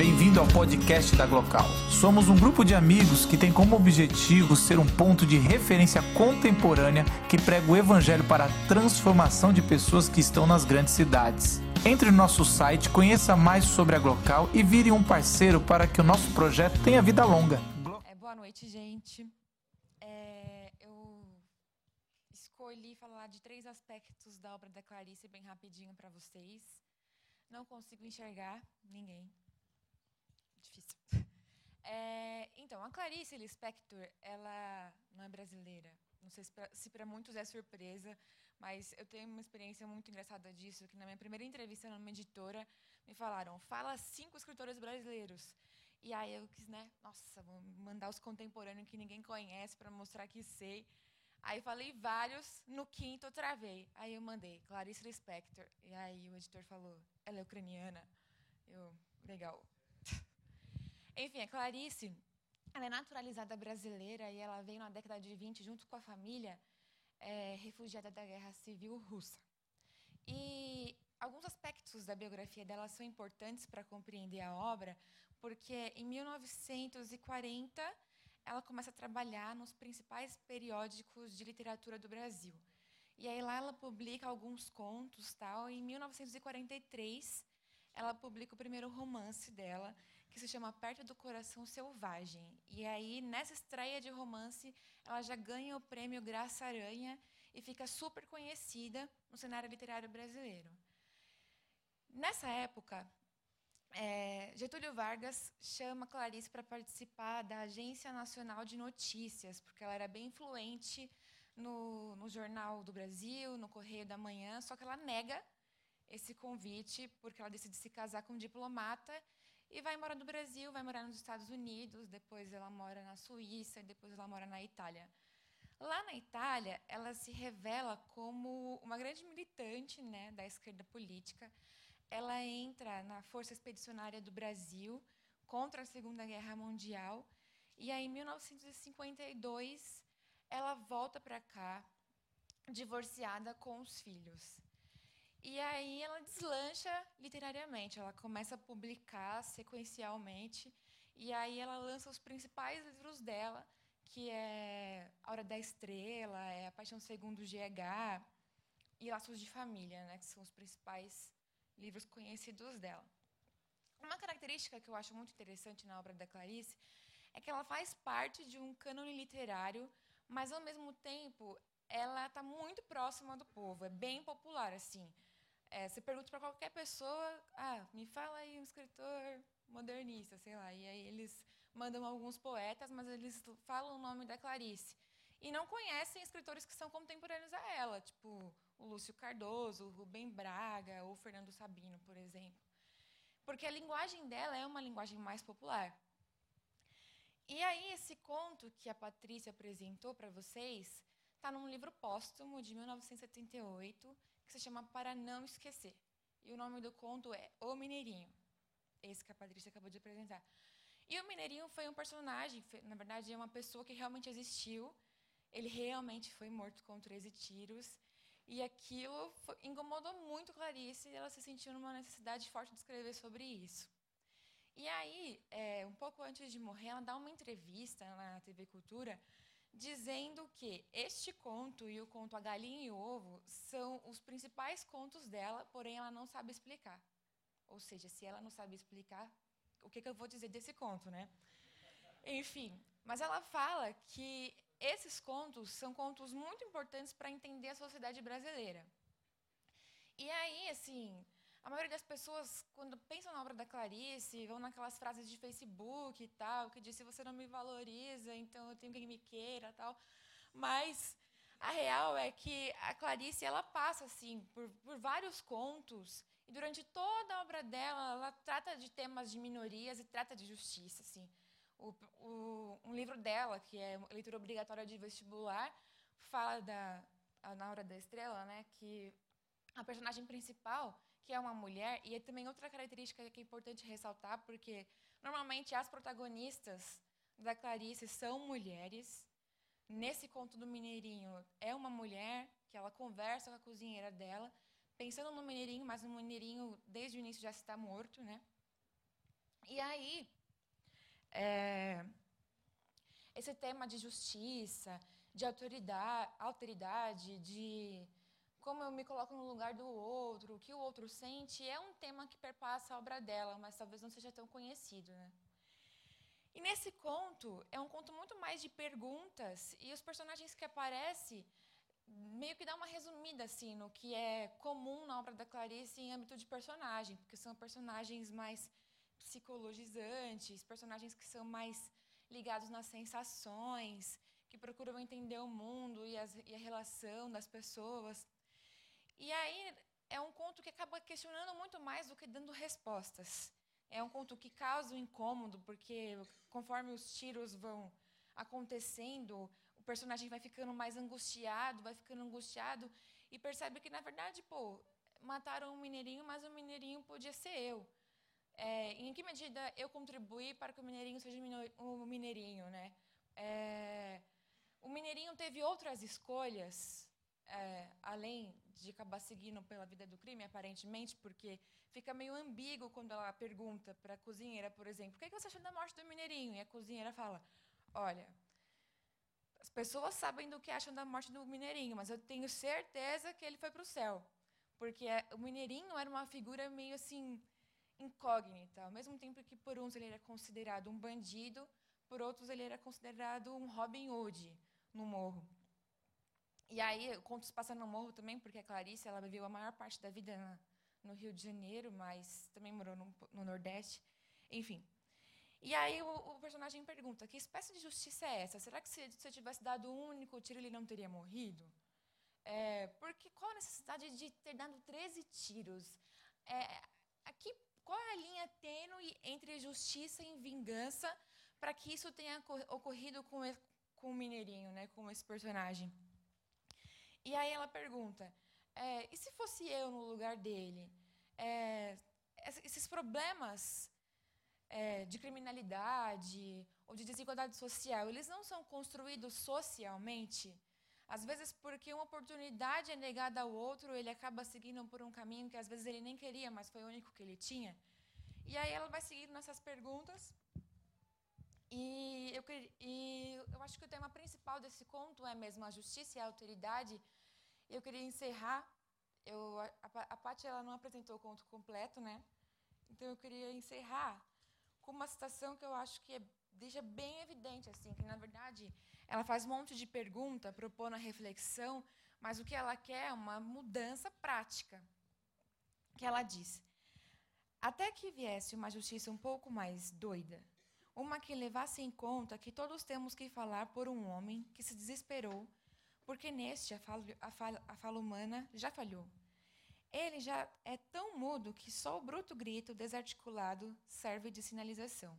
Bem-vindo ao podcast da Glocal. Somos um grupo de amigos que tem como objetivo ser um ponto de referência contemporânea que prega o evangelho para a transformação de pessoas que estão nas grandes cidades. Entre no nosso site, conheça mais sobre a Glocal e vire um parceiro para que o nosso projeto tenha vida longa. É, boa noite, gente. É, eu escolhi falar de três aspectos da obra da Clarice bem rapidinho para vocês. Não consigo enxergar ninguém. Difícil. É, então, a Clarice Lispector, ela não é brasileira. Não sei se para muitos é surpresa, mas eu tenho uma experiência muito engraçada disso, que na minha primeira entrevista numa editora, me falaram, fala cinco escritores brasileiros. E aí eu quis, né, nossa, vou mandar os contemporâneos que ninguém conhece para mostrar que sei. Aí falei vários, no quinto eu travei. Aí eu mandei Clarice Lispector. E aí o editor falou, ela é ucraniana. Eu, legal. Enfim, a Clarice, ela é naturalizada brasileira e ela veio na década de 20 junto com a família é, refugiada da Guerra Civil Russa. E alguns aspectos da biografia dela são importantes para compreender a obra, porque em 1940 ela começa a trabalhar nos principais periódicos de literatura do Brasil. E aí lá ela publica alguns contos, tal. E em 1943 ela publica o primeiro romance dela, que se chama Perto do Coração Selvagem. E aí, nessa estreia de romance, ela já ganha o prêmio Graça Aranha e fica super conhecida no cenário literário brasileiro. Nessa época, é, Getúlio Vargas chama Clarice para participar da Agência Nacional de Notícias, porque ela era bem influente no, no Jornal do Brasil, no Correio da Manhã, só que ela nega esse convite porque ela decide se casar com um diplomata e vai morar no Brasil, vai morar nos Estados Unidos, depois ela mora na Suíça, depois ela mora na Itália. Lá na Itália, ela se revela como uma grande militante né, da esquerda política. Ela entra na Força Expedicionária do Brasil contra a Segunda Guerra Mundial. E aí, em 1952, ela volta para cá, divorciada com os filhos. E aí ela deslancha literariamente, ela começa a publicar sequencialmente, e aí ela lança os principais livros dela, que é A Hora da Estrela, é A Paixão Segundo GH e Laços de Família, né, que são os principais livros conhecidos dela. Uma característica que eu acho muito interessante na obra da Clarice é que ela faz parte de um cânone literário, mas ao mesmo tempo ela está muito próxima do povo, é bem popular assim. É, você pergunta para qualquer pessoa, ah, me fala aí um escritor modernista, sei lá, e aí eles mandam alguns poetas, mas eles falam o nome da Clarice. E não conhecem escritores que são contemporâneos a ela, tipo o Lúcio Cardoso, o Rubem Braga ou o Fernando Sabino, por exemplo. Porque a linguagem dela é uma linguagem mais popular. E aí, esse conto que a Patrícia apresentou para vocês está num livro póstumo de 1978 que se chama Para Não Esquecer. E o nome do conto é O Mineirinho, esse que a Patrícia acabou de apresentar. E o Mineirinho foi um personagem, na verdade, é uma pessoa que realmente existiu. Ele realmente foi morto com 13 tiros. E aquilo foi, incomodou muito Clarice e ela se sentiu numa necessidade forte de escrever sobre isso. E aí, é, um pouco antes de morrer, ela dá uma entrevista na TV Cultura dizendo que este conto e o conto A Galinha e o Ovo são os principais contos dela, porém ela não sabe explicar. Ou seja, se ela não sabe explicar, o que, que eu vou dizer desse conto, né? Enfim, mas ela fala que esses contos são contos muito importantes para entender a sociedade brasileira. E aí, assim, a maioria das pessoas, quando pensam na obra da Clarice, vão naquelas frases de Facebook e tal, que diz se você não me valoriza, então eu tenho quem me queira tal. Mas a real é que a Clarice ela passa assim por, por vários contos e durante toda a obra dela ela trata de temas de minorias e trata de justiça assim. O, o, um livro dela que é leitura obrigatória de vestibular fala da na hora da estrela, né, que a personagem principal que é uma mulher, e é também outra característica que é importante ressaltar, porque normalmente as protagonistas da Clarice são mulheres. Nesse conto do Mineirinho, é uma mulher que ela conversa com a cozinheira dela, pensando no Mineirinho, mas o Mineirinho desde o início já está morto, né? E aí, é, esse tema de justiça, de autoridade, alteridade, de como eu me coloco no lugar do outro, o que o outro sente, é um tema que perpassa a obra dela, mas talvez não seja tão conhecido. Né? E nesse conto, é um conto muito mais de perguntas, e os personagens que aparecem meio que dá uma resumida assim no que é comum na obra da Clarice em âmbito de personagem, porque são personagens mais psicologizantes, personagens que são mais ligados nas sensações, que procuram entender o mundo e, as, e a relação das pessoas. E aí é um conto que acaba questionando muito mais do que dando respostas. É um conto que causa um incômodo, porque conforme os tiros vão acontecendo, o personagem vai ficando mais angustiado, vai ficando angustiado e percebe que, na verdade, pô, mataram um mineirinho, mas o mineirinho podia ser eu. É, em que medida eu contribuí para que o mineirinho seja um mineirinho, né? É, o mineirinho teve outras escolhas, é, além de acabar seguindo pela vida do crime, aparentemente, porque fica meio ambíguo quando ela pergunta para a cozinheira, por exemplo, o que, é que você achou da morte do mineirinho? E a cozinheira fala, olha, as pessoas sabem do que acham da morte do mineirinho, mas eu tenho certeza que ele foi para o céu, porque é, o mineirinho era uma figura meio assim incógnita, ao mesmo tempo que por uns ele era considerado um bandido, por outros ele era considerado um Robin Hood no morro. E aí, o conto se passa no morro também, porque a Clarice ela viveu a maior parte da vida na, no Rio de Janeiro, mas também morou no, no Nordeste. Enfim. E aí o, o, personagem pergunta: que espécie de justiça é essa? Será que se você tivesse dado um único tiro ele não teria morrido? É, porque qual a necessidade de ter dado 13 tiros? É, aqui, qual é a linha tênue entre justiça e vingança para que isso tenha ocorrido com, com o Mineirinho, né, com esse personagem? E aí ela pergunta: é, e se fosse eu no lugar dele? É, esses problemas é, de criminalidade ou de desigualdade social, eles não são construídos socialmente? Às vezes, porque uma oportunidade é negada ao outro, ele acaba seguindo por um caminho que às vezes ele nem queria, mas foi o único que ele tinha. E aí ela vai seguindo nessas perguntas. E eu, e eu acho que o tema principal desse conto é mesmo a justiça e a autoridade. Eu queria encerrar. Eu, a, a Paty ela não apresentou o conto completo, né? Então eu queria encerrar com uma citação que eu acho que é, deixa bem evidente assim, que na verdade ela faz um monte de pergunta, propõe a reflexão, mas o que ela quer é uma mudança prática. Que ela diz: até que viesse uma justiça um pouco mais doida, uma que levasse em conta que todos temos que falar por um homem que se desesperou, porque neste a fala, a a fala humana já falhou. Ele já é tão mudo que só o bruto grito desarticulado serve de sinalização.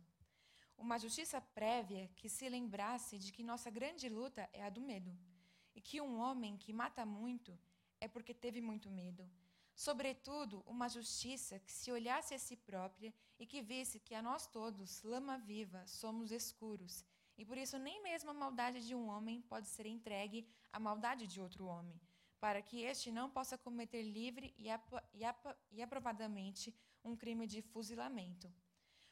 Uma justiça prévia que se lembrasse de que nossa grande luta é a do medo, e que um homem que mata muito é porque teve muito medo Sobretudo, uma justiça que se olhasse a si própria e que visse que a nós todos, lama viva, somos escuros, e por isso nem mesmo a maldade de um homem pode ser entregue à maldade de outro homem, para que este não possa cometer livre e, e, e aprovadamente um crime de fuzilamento.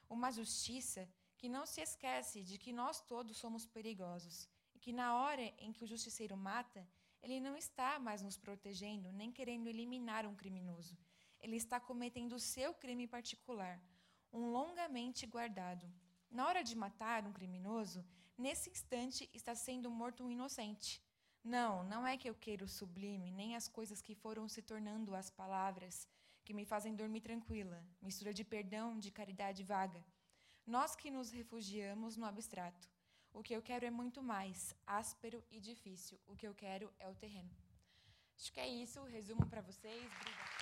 Uma justiça que não se esquece de que nós todos somos perigosos, e que na hora em que o justiceiro mata, ele não está mais nos protegendo, nem querendo eliminar um criminoso. Ele está cometendo o seu crime particular, um longamente guardado. Na hora de matar um criminoso, nesse instante está sendo morto um inocente. Não, não é que eu queira o sublime, nem as coisas que foram se tornando as palavras que me fazem dormir tranquila, mistura de perdão, de caridade vaga. Nós que nos refugiamos no abstrato. O que eu quero é muito mais áspero e difícil. O que eu quero é o terreno. Acho que é isso. Resumo para vocês. Obrigada.